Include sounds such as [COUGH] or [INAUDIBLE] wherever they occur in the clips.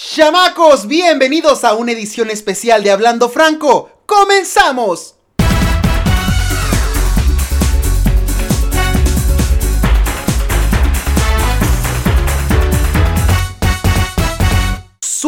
Chamacos, bienvenidos a una edición especial de Hablando Franco. ¡Comenzamos!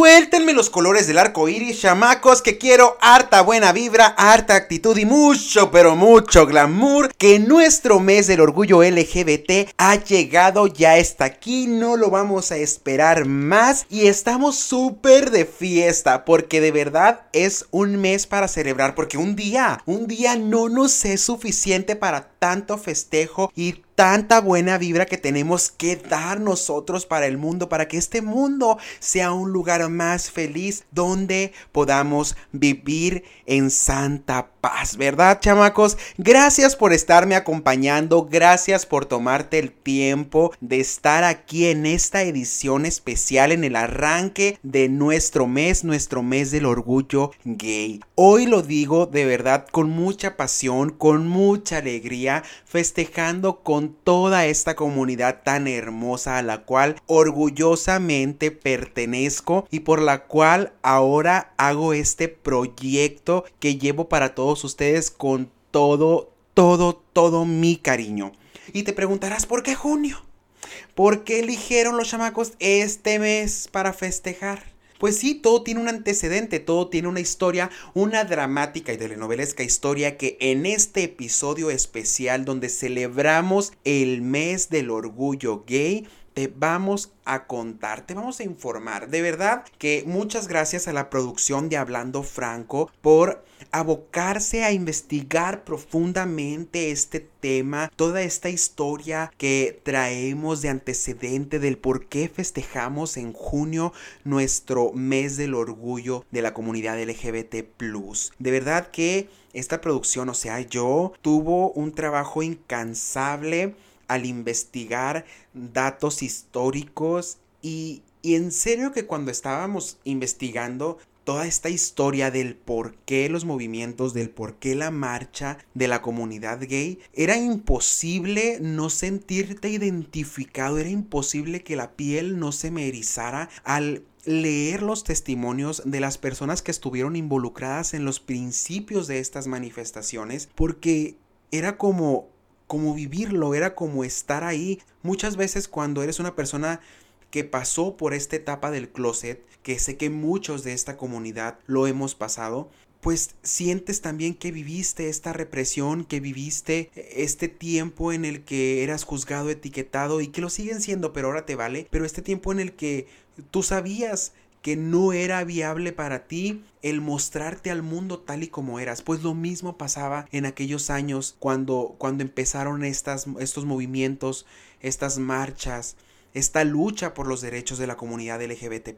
Suéltenme los colores del arco iris, chamacos, que quiero harta buena vibra, harta actitud y mucho, pero mucho glamour. Que nuestro mes del orgullo LGBT ha llegado, ya está aquí, no lo vamos a esperar más. Y estamos súper de fiesta, porque de verdad es un mes para celebrar, porque un día, un día no nos es suficiente para tanto festejo y tanta buena vibra que tenemos que dar nosotros para el mundo, para que este mundo sea un lugar más feliz donde podamos vivir en santa paz, ¿verdad, chamacos? Gracias por estarme acompañando, gracias por tomarte el tiempo de estar aquí en esta edición especial en el arranque de nuestro mes, nuestro mes del orgullo gay. Hoy lo digo de verdad con mucha pasión, con mucha alegría, festejando con toda esta comunidad tan hermosa a la cual orgullosamente pertenezco y por la cual ahora hago este proyecto que llevo para todos ustedes con todo, todo, todo mi cariño. Y te preguntarás, ¿por qué junio? ¿Por qué eligieron los chamacos este mes para festejar? Pues sí, todo tiene un antecedente, todo tiene una historia, una dramática y telenovelesca historia que en este episodio especial donde celebramos el mes del orgullo gay, te vamos a contar, te vamos a informar. De verdad que muchas gracias a la producción de Hablando Franco por abocarse a investigar profundamente este tema, toda esta historia que traemos de antecedente del por qué festejamos en junio nuestro mes del orgullo de la comunidad LGBT. De verdad que esta producción, o sea, yo tuvo un trabajo incansable al investigar datos históricos y, y en serio que cuando estábamos investigando toda esta historia del por qué los movimientos, del por qué la marcha de la comunidad gay, era imposible no sentirte identificado, era imposible que la piel no se me erizara al leer los testimonios de las personas que estuvieron involucradas en los principios de estas manifestaciones, porque era como como vivirlo, era como estar ahí. Muchas veces cuando eres una persona que pasó por esta etapa del closet, que sé que muchos de esta comunidad lo hemos pasado, pues sientes también que viviste esta represión, que viviste este tiempo en el que eras juzgado, etiquetado y que lo siguen siendo, pero ahora te vale, pero este tiempo en el que tú sabías que no era viable para ti el mostrarte al mundo tal y como eras. Pues lo mismo pasaba en aquellos años cuando, cuando empezaron estas, estos movimientos, estas marchas, esta lucha por los derechos de la comunidad LGBT.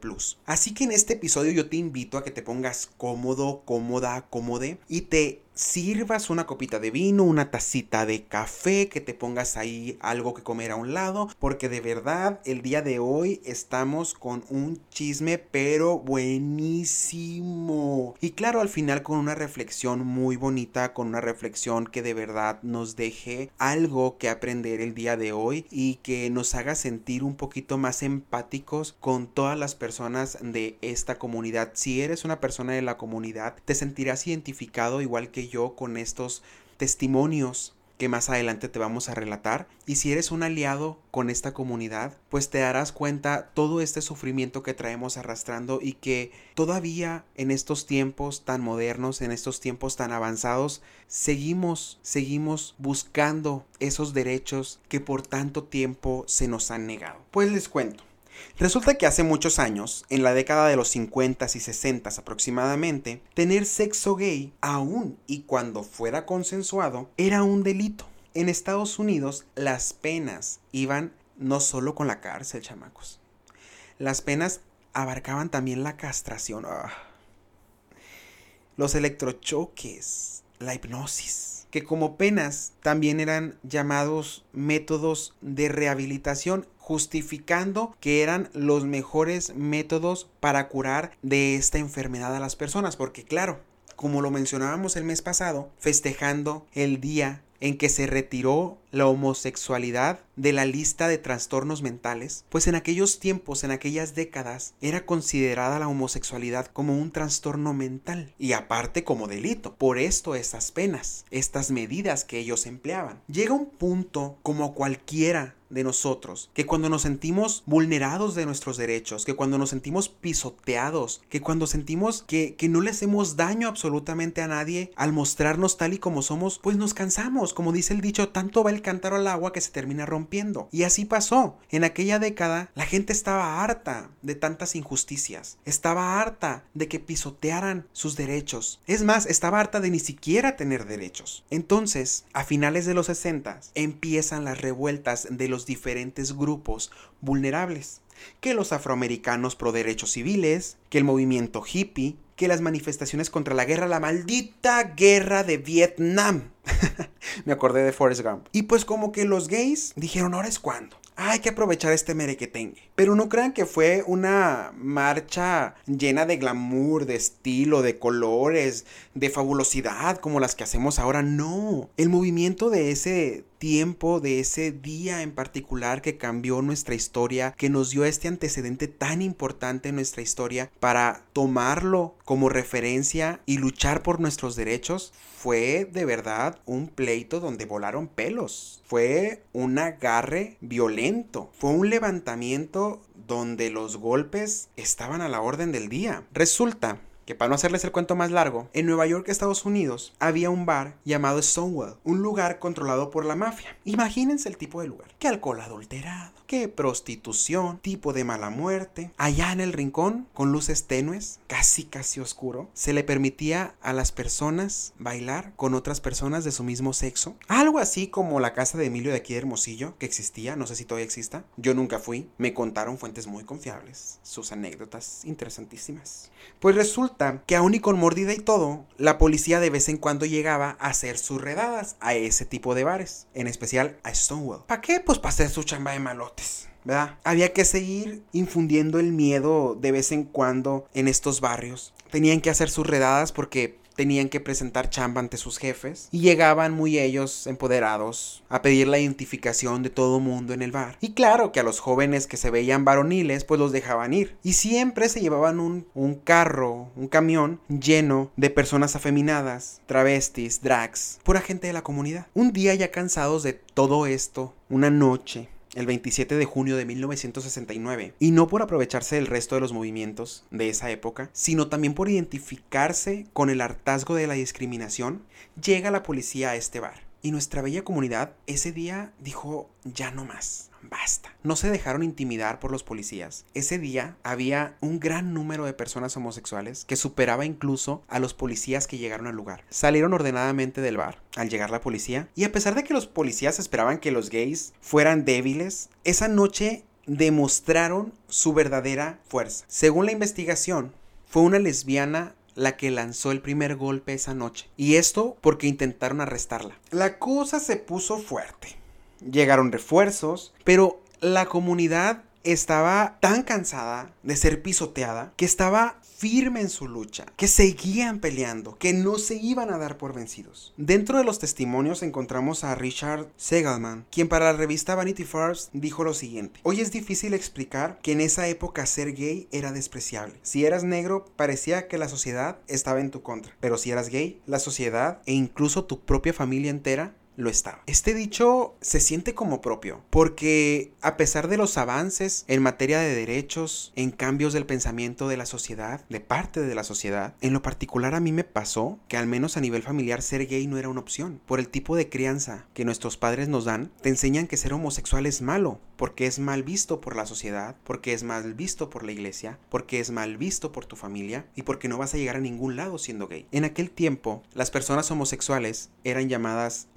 Así que en este episodio yo te invito a que te pongas cómodo, cómoda, cómode y te sirvas una copita de vino, una tacita de café, que te pongas ahí algo que comer a un lado, porque de verdad el día de hoy estamos con un chisme pero buenísimo. Y claro, al final con una reflexión muy bonita, con una reflexión que de verdad nos deje algo que aprender el día de hoy y que nos haga sentir un poquito más empáticos con todas las personas de esta comunidad. Si eres una persona de la comunidad, te sentirás identificado igual que yo con estos testimonios que más adelante te vamos a relatar. Y si eres un aliado con esta comunidad, pues te darás cuenta todo este sufrimiento que traemos arrastrando y que todavía en estos tiempos tan modernos, en estos tiempos tan avanzados, seguimos, seguimos buscando esos derechos que por tanto tiempo se nos han negado. Pues les cuento. Resulta que hace muchos años, en la década de los 50 y 60 aproximadamente, tener sexo gay, aún y cuando fuera consensuado, era un delito. En Estados Unidos, las penas iban no solo con la cárcel, chamacos. Las penas abarcaban también la castración, ah. los electrochoques, la hipnosis, que como penas también eran llamados métodos de rehabilitación justificando que eran los mejores métodos para curar de esta enfermedad a las personas, porque claro, como lo mencionábamos el mes pasado, festejando el día en que se retiró la homosexualidad de la lista de trastornos mentales, pues en aquellos tiempos, en aquellas décadas, era considerada la homosexualidad como un trastorno mental y aparte como delito. Por esto estas penas, estas medidas que ellos empleaban. Llega un punto como cualquiera de nosotros, que cuando nos sentimos vulnerados de nuestros derechos, que cuando nos sentimos pisoteados, que cuando sentimos que, que no le hacemos daño absolutamente a nadie al mostrarnos tal y como somos, pues nos cansamos, como dice el dicho, tanto va el cántaro al agua que se termina rompiendo. Y así pasó. En aquella década la gente estaba harta de tantas injusticias, estaba harta de que pisotearan sus derechos. Es más, estaba harta de ni siquiera tener derechos. Entonces, a finales de los 60 empiezan las revueltas de los diferentes grupos vulnerables, que los afroamericanos pro derechos civiles, que el movimiento hippie, que las manifestaciones contra la guerra, la maldita guerra de Vietnam. [LAUGHS] Me acordé de Forrest Gump. Y pues como que los gays dijeron, ahora es cuando. Hay que aprovechar este merequetengue. Pero no crean que fue una marcha llena de glamour, de estilo, de colores, de fabulosidad como las que hacemos ahora. No. El movimiento de ese tiempo, de ese día en particular que cambió nuestra historia, que nos dio este antecedente tan importante en nuestra historia para tomarlo como referencia y luchar por nuestros derechos, fue de verdad un pleito donde volaron pelos. Fue un agarre violento. Fue un levantamiento donde los golpes estaban a la orden del día. Resulta que para no hacerles el cuento más largo, en Nueva York, Estados Unidos, había un bar llamado Stonewall, un lugar controlado por la mafia. Imagínense el tipo de lugar. ¿Qué alcohol adulterado? ¿Qué prostitución? ¿Tipo de mala muerte? Allá en el rincón, con luces tenues, casi casi oscuro, se le permitía a las personas bailar con otras personas de su mismo sexo. Algo así como la casa de Emilio de aquí de Hermosillo, que existía, no sé si todavía exista. Yo nunca fui, me contaron fuentes muy confiables, sus anécdotas interesantísimas. Pues resulta que aún y con mordida y todo, la policía de vez en cuando llegaba a hacer sus redadas a ese tipo de bares, en especial a Stonewall. ¿Para qué? Pues para hacer su chamba de Había que seguir infundiendo el miedo de vez en cuando en estos barrios. Tenían que hacer sus redadas porque tenían que presentar chamba ante sus jefes y llegaban muy ellos empoderados a pedir la identificación de todo mundo en el bar. Y claro que a los jóvenes que se veían varoniles pues los dejaban ir. Y siempre se llevaban un, un carro, un camión lleno de personas afeminadas, travestis, drags, pura gente de la comunidad. Un día ya cansados de todo esto, una noche, el 27 de junio de 1969, y no por aprovecharse del resto de los movimientos de esa época, sino también por identificarse con el hartazgo de la discriminación, llega la policía a este bar. Y nuestra bella comunidad ese día dijo, ya no más, basta. No se dejaron intimidar por los policías. Ese día había un gran número de personas homosexuales que superaba incluso a los policías que llegaron al lugar. Salieron ordenadamente del bar al llegar la policía y a pesar de que los policías esperaban que los gays fueran débiles, esa noche demostraron su verdadera fuerza. Según la investigación, fue una lesbiana la que lanzó el primer golpe esa noche. Y esto porque intentaron arrestarla. La cosa se puso fuerte. Llegaron refuerzos, pero la comunidad estaba tan cansada de ser pisoteada que estaba firme en su lucha, que seguían peleando, que no se iban a dar por vencidos. Dentro de los testimonios encontramos a Richard Segalman, quien para la revista Vanity Fair dijo lo siguiente: Hoy es difícil explicar que en esa época ser gay era despreciable. Si eras negro, parecía que la sociedad estaba en tu contra, pero si eras gay, la sociedad e incluso tu propia familia entera lo estaba. Este dicho se siente como propio, porque a pesar de los avances en materia de derechos, en cambios del pensamiento de la sociedad, de parte de la sociedad, en lo particular a mí me pasó que al menos a nivel familiar ser gay no era una opción. Por el tipo de crianza que nuestros padres nos dan, te enseñan que ser homosexual es malo, porque es mal visto por la sociedad, porque es mal visto por la iglesia, porque es mal visto por tu familia y porque no vas a llegar a ningún lado siendo gay. En aquel tiempo, las personas homosexuales eran llamadas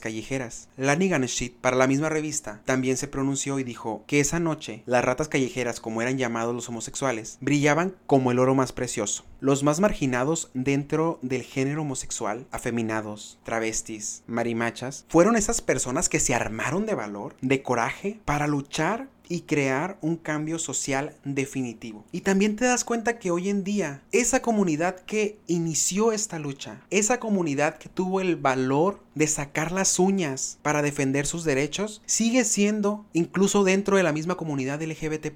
callejeras. Lani Ganeshit, para la misma revista, también se pronunció y dijo que esa noche las ratas callejeras, como eran llamados los homosexuales, brillaban como el oro más precioso. Los más marginados dentro del género homosexual, afeminados, travestis, marimachas, fueron esas personas que se armaron de valor, de coraje, para luchar y crear un cambio social definitivo. Y también te das cuenta que hoy en día esa comunidad que inició esta lucha, esa comunidad que tuvo el valor de sacar las uñas para defender sus derechos, sigue siendo, incluso dentro de la misma comunidad LGBT,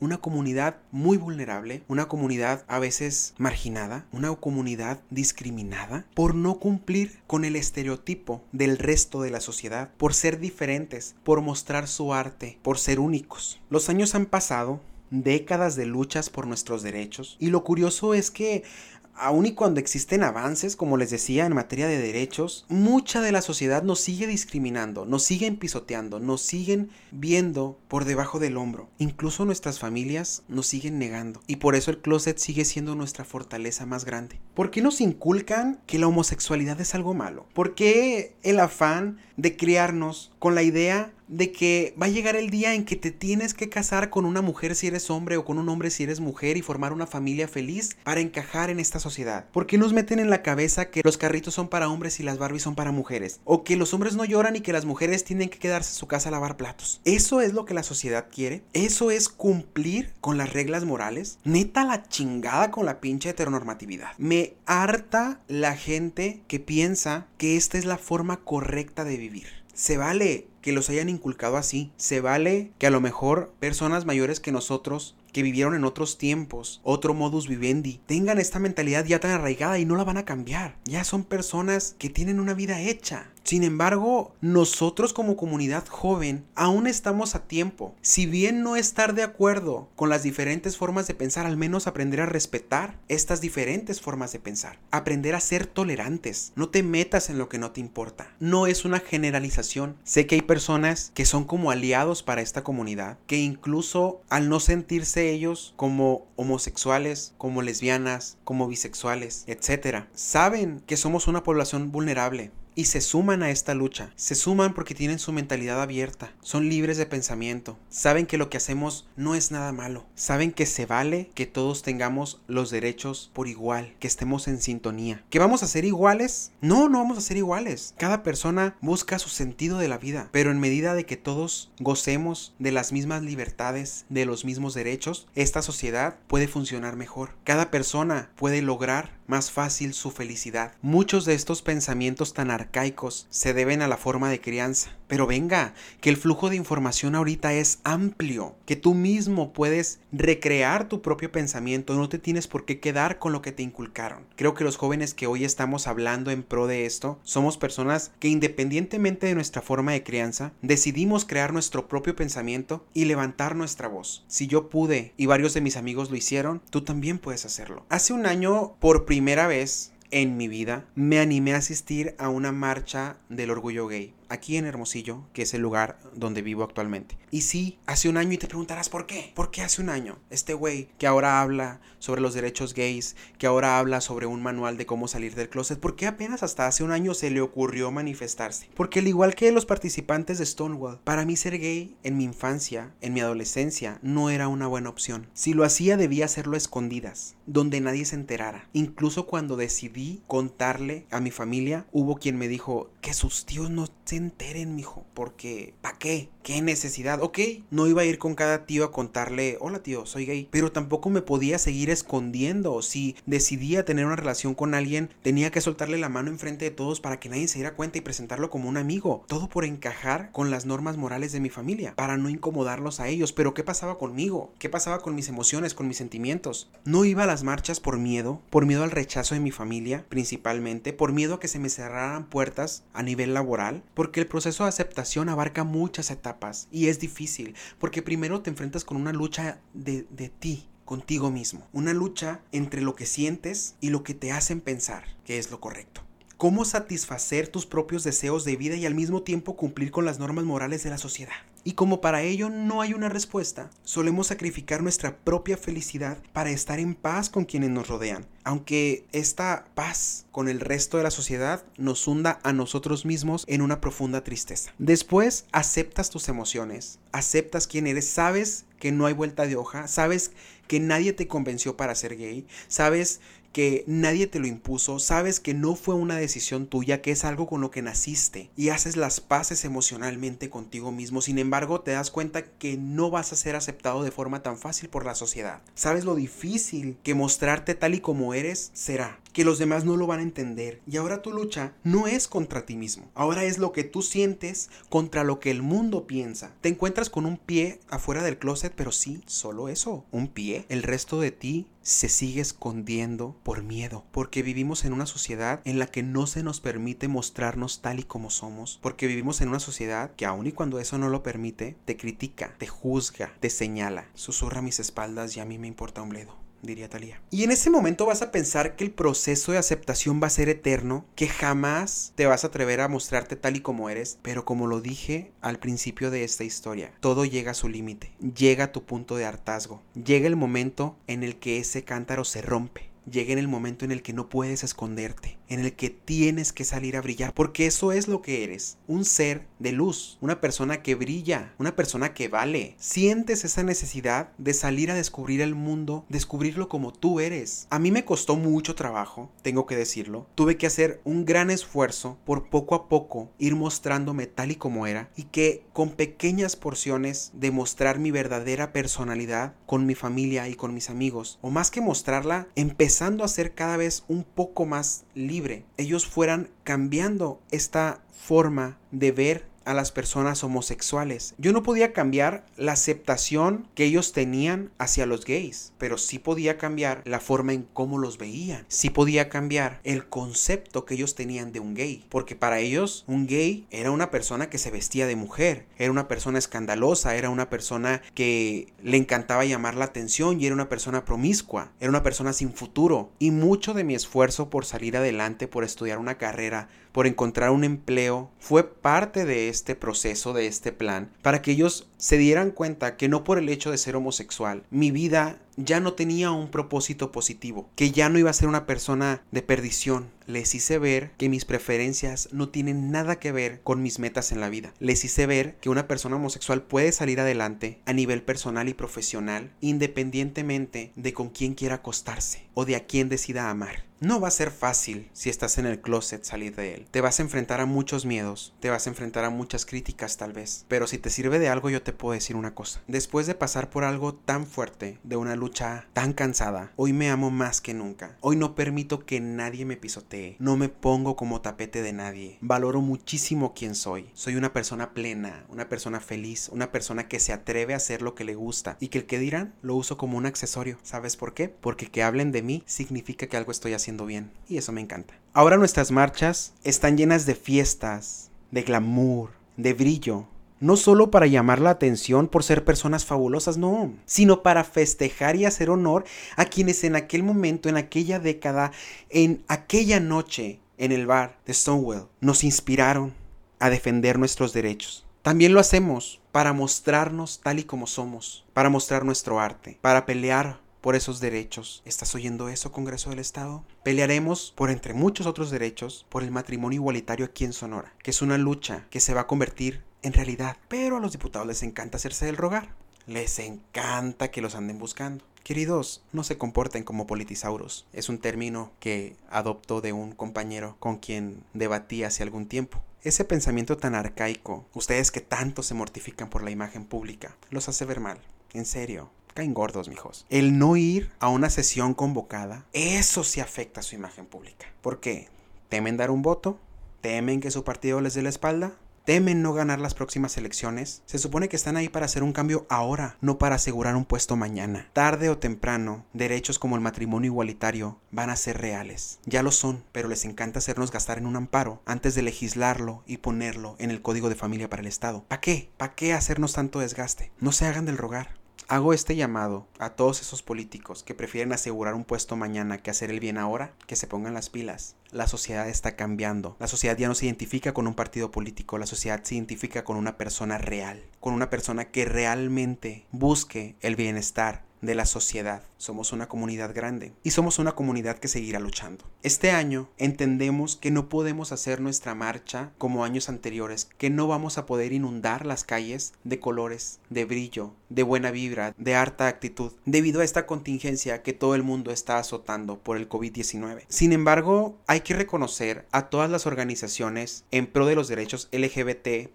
una comunidad muy vulnerable, una comunidad a veces marginada, una comunidad discriminada por no cumplir con el estereotipo del resto de la sociedad, por ser diferentes, por mostrar su arte, por ser únicos. Los años han pasado, décadas de luchas por nuestros derechos. Y lo curioso es que aun y cuando existen avances, como les decía, en materia de derechos, mucha de la sociedad nos sigue discriminando, nos siguen pisoteando, nos siguen viendo por debajo del hombro. Incluso nuestras familias nos siguen negando. Y por eso el closet sigue siendo nuestra fortaleza más grande. ¿Por qué nos inculcan que la homosexualidad es algo malo? ¿Por qué el afán de criarnos con la idea de que va a llegar el día en que te tienes que casar con una mujer si eres hombre o con un hombre si eres mujer y formar una familia feliz para encajar en esta sociedad. ¿Por qué nos meten en la cabeza que los carritos son para hombres y las Barbies son para mujeres? O que los hombres no lloran y que las mujeres tienen que quedarse en su casa a lavar platos. ¿Eso es lo que la sociedad quiere? ¿Eso es cumplir con las reglas morales? Neta la chingada con la pinche heteronormatividad. Me harta la gente que piensa que esta es la forma correcta de vivir. Se vale que los hayan inculcado así. Se vale que a lo mejor personas mayores que nosotros que vivieron en otros tiempos, otro modus vivendi, tengan esta mentalidad ya tan arraigada y no la van a cambiar. Ya son personas que tienen una vida hecha. Sin embargo, nosotros como comunidad joven aún estamos a tiempo. Si bien no estar de acuerdo con las diferentes formas de pensar, al menos aprender a respetar estas diferentes formas de pensar. Aprender a ser tolerantes. No te metas en lo que no te importa. No es una generalización. Sé que hay personas que son como aliados para esta comunidad, que incluso al no sentirse ellos como homosexuales, como lesbianas, como bisexuales, etc., saben que somos una población vulnerable y se suman a esta lucha. Se suman porque tienen su mentalidad abierta, son libres de pensamiento, saben que lo que hacemos no es nada malo, saben que se vale que todos tengamos los derechos por igual, que estemos en sintonía. ¿Que vamos a ser iguales? No, no vamos a ser iguales. Cada persona busca su sentido de la vida, pero en medida de que todos gocemos de las mismas libertades, de los mismos derechos, esta sociedad puede funcionar mejor. Cada persona puede lograr más fácil su felicidad. Muchos de estos pensamientos tan arcaicos se deben a la forma de crianza. Pero venga, que el flujo de información ahorita es amplio, que tú mismo puedes recrear tu propio pensamiento, no te tienes por qué quedar con lo que te inculcaron. Creo que los jóvenes que hoy estamos hablando en pro de esto somos personas que independientemente de nuestra forma de crianza, decidimos crear nuestro propio pensamiento y levantar nuestra voz. Si yo pude y varios de mis amigos lo hicieron, tú también puedes hacerlo. Hace un año, por primera primera vez en mi vida me animé a asistir a una marcha del orgullo gay aquí en Hermosillo, que es el lugar donde vivo actualmente. Y sí, hace un año y te preguntarás por qué. ¿Por qué hace un año? Este güey que ahora habla sobre los derechos gays, que ahora habla sobre un manual de cómo salir del closet, ¿por qué apenas hasta hace un año se le ocurrió manifestarse? Porque al igual que los participantes de Stonewall, para mí ser gay en mi infancia, en mi adolescencia, no era una buena opción. Si lo hacía debía hacerlo a escondidas, donde nadie se enterara. Incluso cuando decidí contarle a mi familia, hubo quien me dijo que sus tíos no se enteren, mijo, porque ¿para qué? ¿Qué necesidad? Ok, no iba a ir con cada tío a contarle, hola tío, soy gay, pero tampoco me podía seguir escondiendo. Si decidía tener una relación con alguien, tenía que soltarle la mano enfrente de todos para que nadie se diera cuenta y presentarlo como un amigo. Todo por encajar con las normas morales de mi familia, para no incomodarlos a ellos. Pero ¿qué pasaba conmigo? ¿Qué pasaba con mis emociones, con mis sentimientos? No iba a las marchas por miedo, por miedo al rechazo de mi familia, principalmente, por miedo a que se me cerraran puertas a nivel laboral, porque el proceso de aceptación abarca muchas etapas y es difícil, porque primero te enfrentas con una lucha de, de ti, contigo mismo, una lucha entre lo que sientes y lo que te hacen pensar que es lo correcto cómo satisfacer tus propios deseos de vida y al mismo tiempo cumplir con las normas morales de la sociedad. Y como para ello no hay una respuesta, solemos sacrificar nuestra propia felicidad para estar en paz con quienes nos rodean, aunque esta paz con el resto de la sociedad nos hunda a nosotros mismos en una profunda tristeza. Después aceptas tus emociones, aceptas quién eres, sabes que no hay vuelta de hoja, sabes que nadie te convenció para ser gay, sabes que nadie te lo impuso, sabes que no fue una decisión tuya, que es algo con lo que naciste y haces las paces emocionalmente contigo mismo. Sin embargo, te das cuenta que no vas a ser aceptado de forma tan fácil por la sociedad. Sabes lo difícil que mostrarte tal y como eres será que los demás no lo van a entender. Y ahora tu lucha no es contra ti mismo. Ahora es lo que tú sientes contra lo que el mundo piensa. Te encuentras con un pie afuera del closet, pero sí, solo eso, un pie. El resto de ti se sigue escondiendo por miedo, porque vivimos en una sociedad en la que no se nos permite mostrarnos tal y como somos, porque vivimos en una sociedad que aun y cuando eso no lo permite, te critica, te juzga, te señala, susurra mis espaldas y a mí me importa un bledo diría Talía. Y en ese momento vas a pensar que el proceso de aceptación va a ser eterno, que jamás te vas a atrever a mostrarte tal y como eres, pero como lo dije al principio de esta historia, todo llega a su límite, llega a tu punto de hartazgo, llega el momento en el que ese cántaro se rompe llega en el momento en el que no puedes esconderte, en el que tienes que salir a brillar, porque eso es lo que eres, un ser de luz, una persona que brilla, una persona que vale. Sientes esa necesidad de salir a descubrir el mundo, descubrirlo como tú eres. A mí me costó mucho trabajo, tengo que decirlo. Tuve que hacer un gran esfuerzo por poco a poco ir mostrándome tal y como era y que con pequeñas porciones de mostrar mi verdadera personalidad con mi familia y con mis amigos, o más que mostrarla, empezando a ser cada vez un poco más libre, ellos fueran cambiando esta forma de ver a las personas homosexuales. Yo no podía cambiar la aceptación que ellos tenían hacia los gays, pero sí podía cambiar la forma en cómo los veían. Sí podía cambiar el concepto que ellos tenían de un gay, porque para ellos un gay era una persona que se vestía de mujer, era una persona escandalosa, era una persona que le encantaba llamar la atención y era una persona promiscua, era una persona sin futuro. Y mucho de mi esfuerzo por salir adelante, por estudiar una carrera, por encontrar un empleo, fue parte de este proceso, de este plan, para que ellos se dieran cuenta que no por el hecho de ser homosexual, mi vida ya no tenía un propósito positivo, que ya no iba a ser una persona de perdición. Les hice ver que mis preferencias no tienen nada que ver con mis metas en la vida. Les hice ver que una persona homosexual puede salir adelante a nivel personal y profesional independientemente de con quién quiera acostarse o de a quién decida amar. No va a ser fácil si estás en el closet salir de él. Te vas a enfrentar a muchos miedos, te vas a enfrentar a muchas críticas tal vez. Pero si te sirve de algo yo te puedo decir una cosa. Después de pasar por algo tan fuerte, de una lucha tan cansada, hoy me amo más que nunca. Hoy no permito que nadie me pisotee. No me pongo como tapete de nadie. Valoro muchísimo quién soy. Soy una persona plena, una persona feliz, una persona que se atreve a hacer lo que le gusta y que el que dirán lo uso como un accesorio. ¿Sabes por qué? Porque que hablen de mí significa que algo estoy haciendo bien y eso me encanta. Ahora nuestras marchas están llenas de fiestas, de glamour, de brillo. No solo para llamar la atención por ser personas fabulosas, no, sino para festejar y hacer honor a quienes en aquel momento, en aquella década, en aquella noche en el bar de Stonewall, nos inspiraron a defender nuestros derechos. También lo hacemos para mostrarnos tal y como somos, para mostrar nuestro arte, para pelear por esos derechos. ¿Estás oyendo eso, Congreso del Estado? Pelearemos por, entre muchos otros derechos, por el matrimonio igualitario aquí en Sonora, que es una lucha que se va a convertir en realidad. Pero a los diputados les encanta hacerse del rogar. Les encanta que los anden buscando. Queridos, no se comporten como politisauros. Es un término que adoptó de un compañero con quien debatí hace algún tiempo. Ese pensamiento tan arcaico, ustedes que tanto se mortifican por la imagen pública, los hace ver mal. En serio, caen gordos, mijos. El no ir a una sesión convocada, eso sí afecta a su imagen pública. ¿Por qué? ¿Temen dar un voto? ¿Temen que su partido les dé la espalda? temen no ganar las próximas elecciones, se supone que están ahí para hacer un cambio ahora, no para asegurar un puesto mañana. Tarde o temprano, derechos como el matrimonio igualitario van a ser reales. Ya lo son, pero les encanta hacernos gastar en un amparo antes de legislarlo y ponerlo en el Código de Familia para el Estado. ¿Para qué? ¿Para qué hacernos tanto desgaste? No se hagan del rogar. Hago este llamado a todos esos políticos que prefieren asegurar un puesto mañana que hacer el bien ahora, que se pongan las pilas. La sociedad está cambiando. La sociedad ya no se identifica con un partido político, la sociedad se identifica con una persona real, con una persona que realmente busque el bienestar de la sociedad. Somos una comunidad grande y somos una comunidad que seguirá luchando. Este año entendemos que no podemos hacer nuestra marcha como años anteriores, que no vamos a poder inundar las calles de colores, de brillo, de buena vibra, de harta actitud, debido a esta contingencia que todo el mundo está azotando por el COVID-19. Sin embargo, hay que reconocer a todas las organizaciones en pro de los derechos LGBT,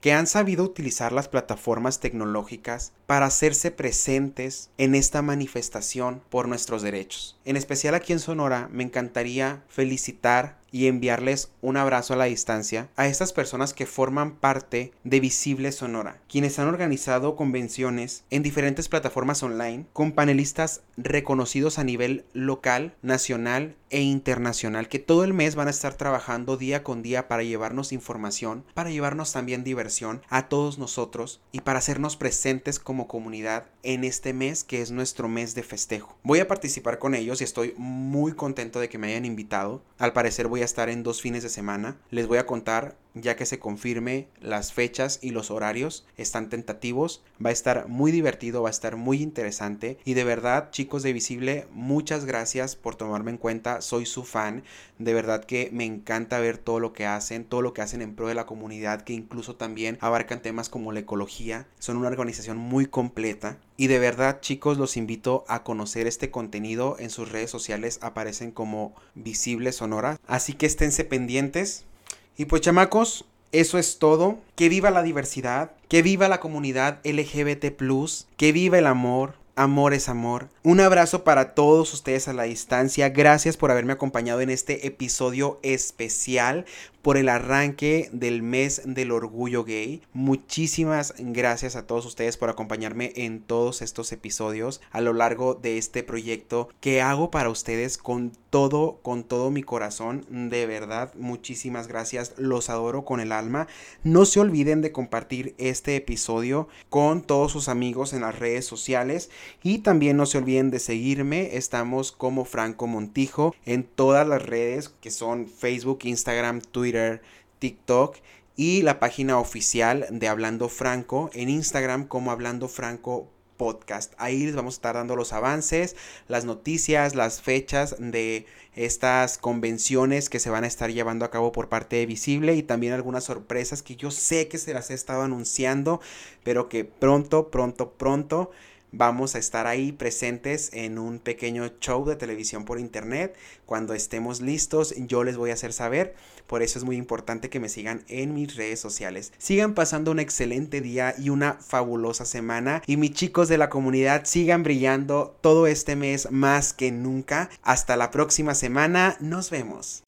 que han sabido utilizar las plataformas tecnológicas para hacerse presentes en en esta manifestación por nuestros derechos. En especial aquí en Sonora me encantaría felicitar y enviarles un abrazo a la distancia a estas personas que forman parte de Visible Sonora, quienes han organizado convenciones en diferentes plataformas online con panelistas reconocidos a nivel local, nacional e internacional que todo el mes van a estar trabajando día con día para llevarnos información, para llevarnos también diversión a todos nosotros y para hacernos presentes como comunidad en este mes que es nuestro mes de festejo. Voy a participar con ellos y estoy muy contento de que me hayan invitado. Al parecer voy a estar en dos fines de semana. Les voy a contar ya que se confirme las fechas y los horarios están tentativos. Va a estar muy divertido, va a estar muy interesante. Y de verdad, chicos de Visible, muchas gracias por tomarme en cuenta. Soy su fan. De verdad que me encanta ver todo lo que hacen, todo lo que hacen en pro de la comunidad, que incluso también abarcan temas como la ecología. Son una organización muy completa. Y de verdad, chicos, los invito a conocer este contenido en sus redes sociales. Aparecen como Visible Sonora. Así que esténse pendientes. Y pues chamacos, eso es todo. Que viva la diversidad, que viva la comunidad LGBT, que viva el amor. Amor es amor. Un abrazo para todos ustedes a la distancia. Gracias por haberme acompañado en este episodio especial por el arranque del mes del orgullo gay. Muchísimas gracias a todos ustedes por acompañarme en todos estos episodios a lo largo de este proyecto que hago para ustedes con todo, con todo mi corazón. De verdad, muchísimas gracias. Los adoro con el alma. No se olviden de compartir este episodio con todos sus amigos en las redes sociales y también no se olviden de seguirme. Estamos como Franco Montijo en todas las redes que son Facebook, Instagram, Twitter TikTok y la página oficial de Hablando Franco en Instagram como Hablando Franco podcast. Ahí les vamos a estar dando los avances, las noticias, las fechas de estas convenciones que se van a estar llevando a cabo por parte de Visible y también algunas sorpresas que yo sé que se las he estado anunciando, pero que pronto, pronto, pronto vamos a estar ahí presentes en un pequeño show de televisión por internet. Cuando estemos listos, yo les voy a hacer saber. Por eso es muy importante que me sigan en mis redes sociales. Sigan pasando un excelente día y una fabulosa semana. Y mis chicos de la comunidad sigan brillando todo este mes más que nunca. Hasta la próxima semana. Nos vemos.